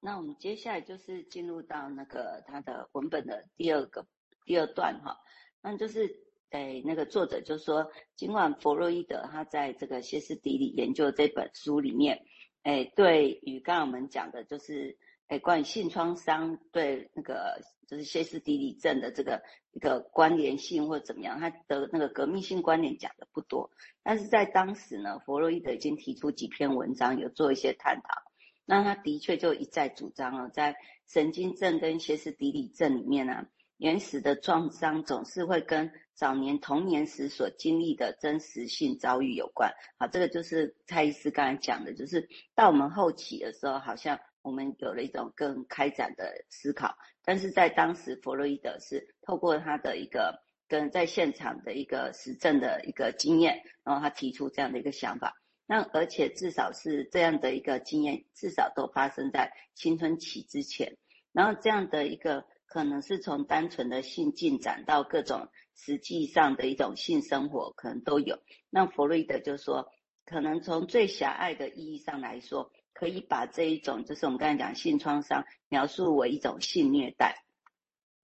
那我们接下来就是进入到那个他的文本的第二个第二段哈，那就是诶那个作者就说，尽管弗洛伊德他在这个歇斯底里研究这本书里面，诶对于刚刚我们讲的就是诶关于性创伤对那个就是歇斯底里症的这个一个关联性或怎么样，他的那个革命性观点讲的不多，但是在当时呢，弗洛伊德已经提出几篇文章，有做一些探讨。那他的确就一再主张了，在神经症跟歇斯底里症里面呢、啊，原始的创伤总是会跟早年童年时所经历的真实性遭遇有关。好，这个就是蔡医师刚才讲的，就是到我们后期的时候，好像我们有了一种更开展的思考，但是在当时，弗洛伊德是透过他的一个跟在现场的一个实证的一个经验，然后他提出这样的一个想法。那而且至少是这样的一个经验，至少都发生在青春期之前。然后这样的一个可能是从单纯的性进展到各种实际上的一种性生活，可能都有。那弗洛伊德就说，可能从最狭隘的意义上来说，可以把这一种就是我们刚才讲性创伤描述为一种性虐待。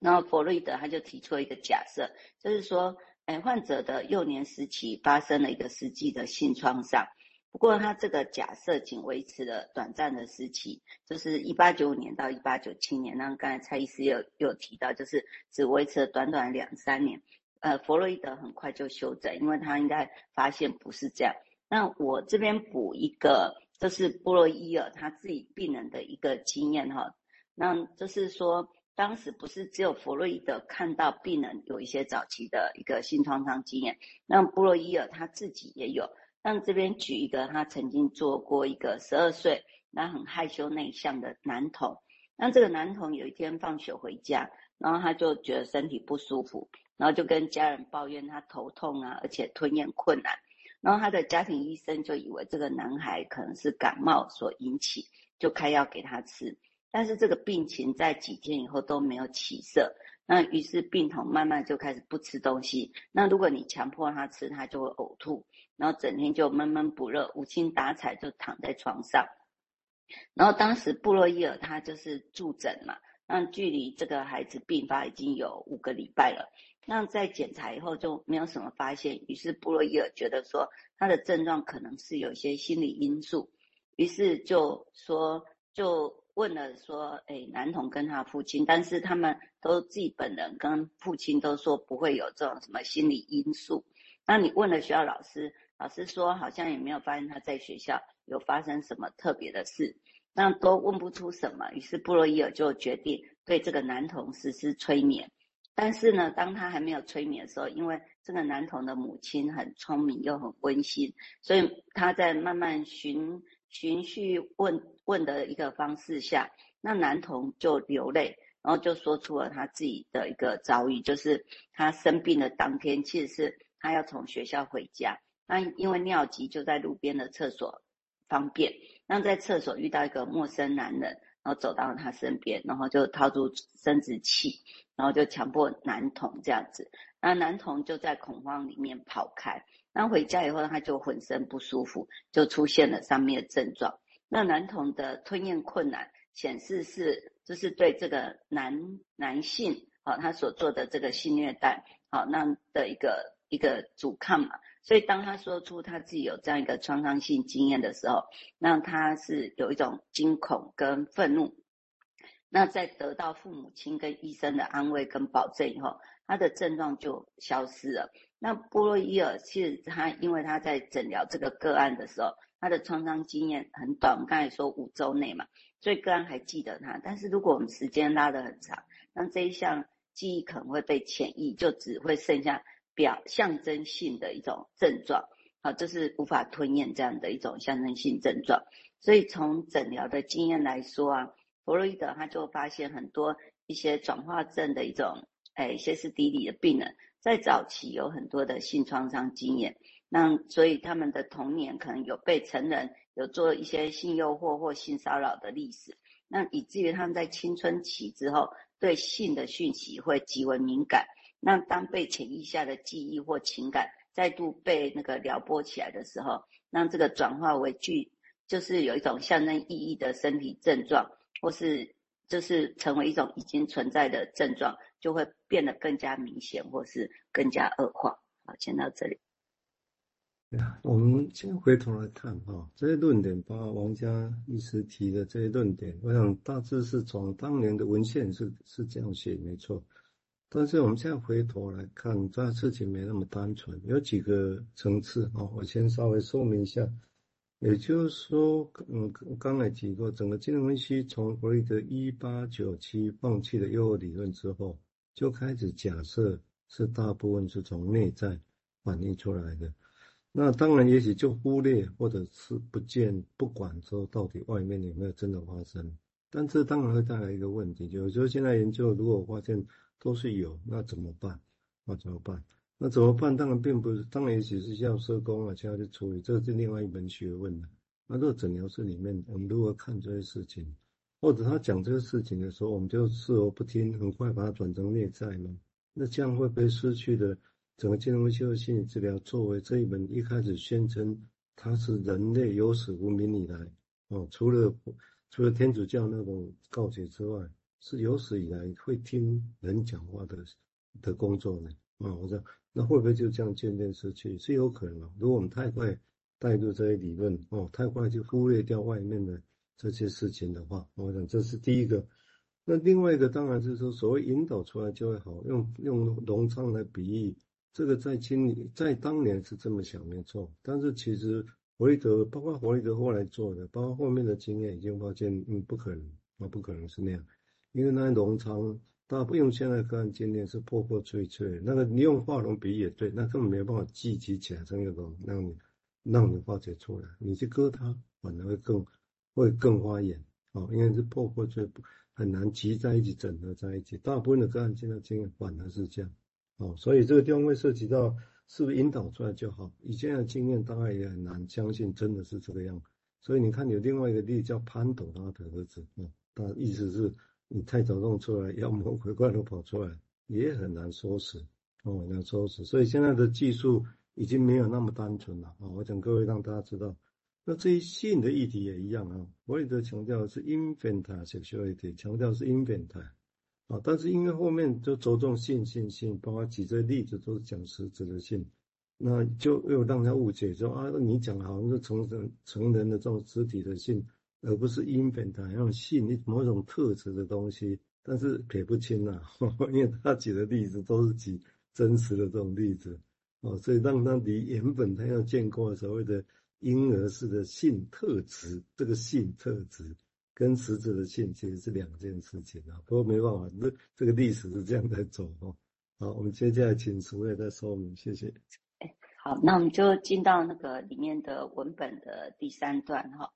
然后弗洛伊德他就提出了一个假设，就是说，哎，患者的幼年时期发生了一个实际的性创伤。不过，他这个假设仅维持了短暂的时期，就是一八九五年到一八九七年。那刚才蔡医师有有提到，就是只维持了短短两三年。呃，弗洛伊德很快就修正，因为他应该发现不是这样。那我这边补一个，就是布洛伊尔他自己病人的一个经验哈。那就是说，当时不是只有弗洛伊德看到病人有一些早期的一个性创伤经验，那布洛伊尔他自己也有。那这边举一个，他曾经做过一个十二岁，那很害羞内向的男童。那这个男童有一天放学回家，然后他就觉得身体不舒服，然后就跟家人抱怨他头痛啊，而且吞咽困难。然后他的家庭医生就以为这个男孩可能是感冒所引起，就开药给他吃。但是这个病情在几天以后都没有起色。那于是病童慢慢就开始不吃东西。那如果你强迫他吃，他就会呕吐。然后整天就闷闷不乐，无精打采，就躺在床上。然后当时布洛伊尔他就是住诊嘛，那距离这个孩子病发已经有五个礼拜了。那在检查以后就没有什么发现，于是布洛伊尔觉得说他的症状可能是有一些心理因素，于是就说就问了说，哎，男童跟他父亲，但是他们都自己本人跟父亲都说不会有这种什么心理因素。那你问了学校老师。老师说，好像也没有发现他在学校有发生什么特别的事，那都问不出什么。于是布洛伊尔就决定对这个男童实施催眠。但是呢，当他还没有催眠的时候，因为这个男童的母亲很聪明又很温馨，所以他在慢慢循循序问问的一个方式下，那男童就流泪，然后就说出了他自己的一个遭遇，就是他生病的当天，其实是他要从学校回家。那因为尿急就在路边的厕所方便，那在厕所遇到一个陌生男人，然后走到他身边，然后就掏出生殖器，然后就强迫男童这样子，那男童就在恐慌里面跑开。那回家以后他就浑身不舒服，就出现了上面的症状。那男童的吞咽困难显示是就是对这个男男性好他所做的这个性虐待好那的一个一个阻抗嘛。所以，当他说出他自己有这样一个创伤性经验的时候，那他是有一种惊恐跟愤怒。那在得到父母亲跟医生的安慰跟保证以后，他的症状就消失了。那波洛伊尔其实他因为他在诊疗这个个案的时候，他的创伤经验很短，我们刚才说五周内嘛，所以个案还记得他。但是如果我们时间拉得很长，那这一项记忆可能会被潜移，就只会剩下。表象征性的一种症状，好，这是无法吞咽这样的一种象征性症状。所以从诊疗的经验来说啊，弗洛伊德他就发现很多一些转化症的一种，哎，歇斯底里的病人，在早期有很多的性创伤经验，那所以他们的童年可能有被成人有做一些性诱惑或性骚扰的历史，那以至于他们在青春期之后对性的讯息会极为敏感。那当被潜意识的记忆或情感再度被那个撩拨起来的时候，让这个转化为具，就是有一种象征意义的身体症状，或是就是成为一种已经存在的症状，就会变得更加明显，或是更加恶化。好，先到这里。我们先回头来看哈，这些论点，包括王家医师提的这些论点，我想大致是从当年的文献是是这样写，没错。但是我们现在回头来看，这事情没那么单纯，有几个层次啊。我先稍微说明一下，也就是说，嗯，刚才提过，整个精神分析从弗洛伊德一八九七放弃了诱惑理论之后，就开始假设是大部分是从内在反映出来的。那当然，也许就忽略或者是不见不管说到底外面有没有真的发生，但这当然会带来一个问题，就是说现在研究如果发现都是有，那怎么办？那怎么办？那怎么办？当然并不是，当然也许是要社工啊，需要去处理，这是另外一门学问了。那如果诊疗室里面，我们如何看这些事情，或者他讲这个事情的时候，我们就视而不听，很快把它转成内在吗？那这样会被失去的。整个精神分析和心理治疗作为这一门一开始宣称它是人类有史无名以来哦，除了除了天主教那种告解之外，是有史以来会听人讲话的的工作呢啊，我说那会不会就这样渐渐失去？是有可能的。如果我们太快带入这些理论哦，太快就忽略掉外面的这些事情的话，我想这是第一个。那另外一个当然是说，所谓引导出来就会好，用用农场来比喻。这个在今，在当年是这么想没错，但是其实弗洛伊德，包括弗洛伊德后来做的，包括后面的经验，已经发现，嗯，不可能，啊，不可能是那样，因为那农场，大部分用现在个案经验是破破碎碎，那个你用化龙比也对，那根本没有办法聚集起来成一种让你让你化解出来，你去割它，反而会更会更花眼，啊，因为是破破碎，很难集在一起整合在一起，大部分的个案经验经验反而是这样。哦，所以这个地方会涉及到是不是引导出来就好。以前的经验大概也很难相信真的是这个样。所以你看有另外一个例子叫潘朵拉的儿子，哦，他意思是你太早弄出来，要魔鬼怪都跑出来，也很难说死，哦，难收拾。所以现在的技术已经没有那么单纯了。啊，我想各位让大家知道，那这一性的议题也一样啊。弗洛伊德强调的是 infantile sexuality，强调是 infantile。啊，但是因为后面就着重性性性，包括举这例子都是讲实质的性，那就又让他误解说啊，你讲好像是成人成人的这种肢体的性，而不是 infant 那种性你某种特质的东西，但是撇不清呐、因为他举的例子都是举真实的这种例子，哦，所以让他离原本他要见过所谓的婴儿式的性特质，这个性特质。跟实质的性其实是两件事情啊，不过没办法，这这个历史是这样在走哦。好，我们接下来请淑惠再说明，谢谢。哎，好，那我们就进到那个里面的文本的第三段哈。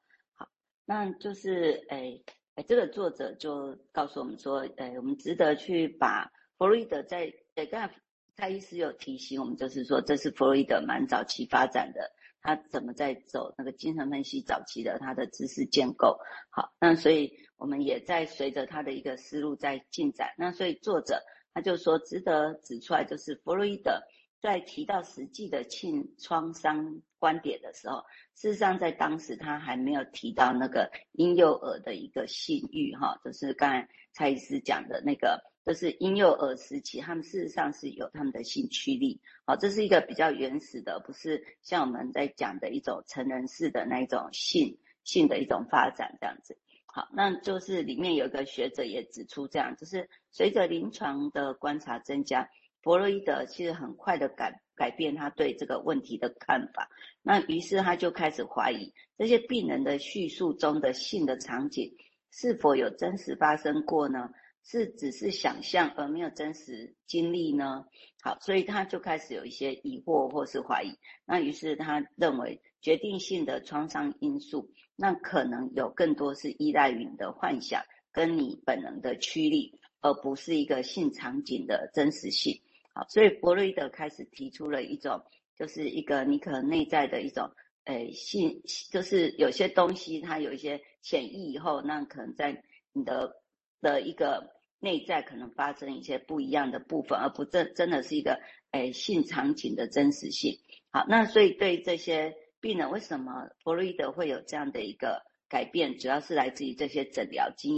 那就是哎哎，这个作者就告诉我们说，哎，我们值得去把弗洛伊德在哎，刚才蔡医师有提醒我们，就是说这是弗洛伊德蛮早期发展的。他怎么在走那个精神分析早期的他的知识建构？好，那所以我们也在随着他的一个思路在进展。那所以作者他就说，值得指出来就是弗洛伊德在提到实际的性创伤观点的时候，事实上在当时他还没有提到那个婴幼儿的一个性欲，哈，就是刚才蔡医师讲的那个。就是婴幼儿时期，他们事实上是有他们的性驱力，好，这是一个比较原始的，不是像我们在讲的一种成人式的那一种性性的一种发展这样子。好，那就是里面有一个学者也指出，这样就是随着临床的观察增加，弗洛伊德其实很快的改改变他对这个问题的看法，那于是他就开始怀疑这些病人的叙述中的性的场景是否有真实发生过呢？是只是想象而没有真实经历呢？好，所以他就开始有一些疑惑或是怀疑。那于是他认为决定性的创伤因素，那可能有更多是依赖于你的幻想跟你本能的驱力，而不是一个性场景的真实性。好，所以弗洛伊德开始提出了一种，就是一个你可能内在的一种，诶，性，就是有些东西它有一些潜意以后，那可能在你的的一个。内在可能发生一些不一样的部分，而不真真的是一个诶、哎、性场景的真实性。好，那所以对这些病人，为什么弗洛伊德会有这样的一个改变，主要是来自于这些诊疗经。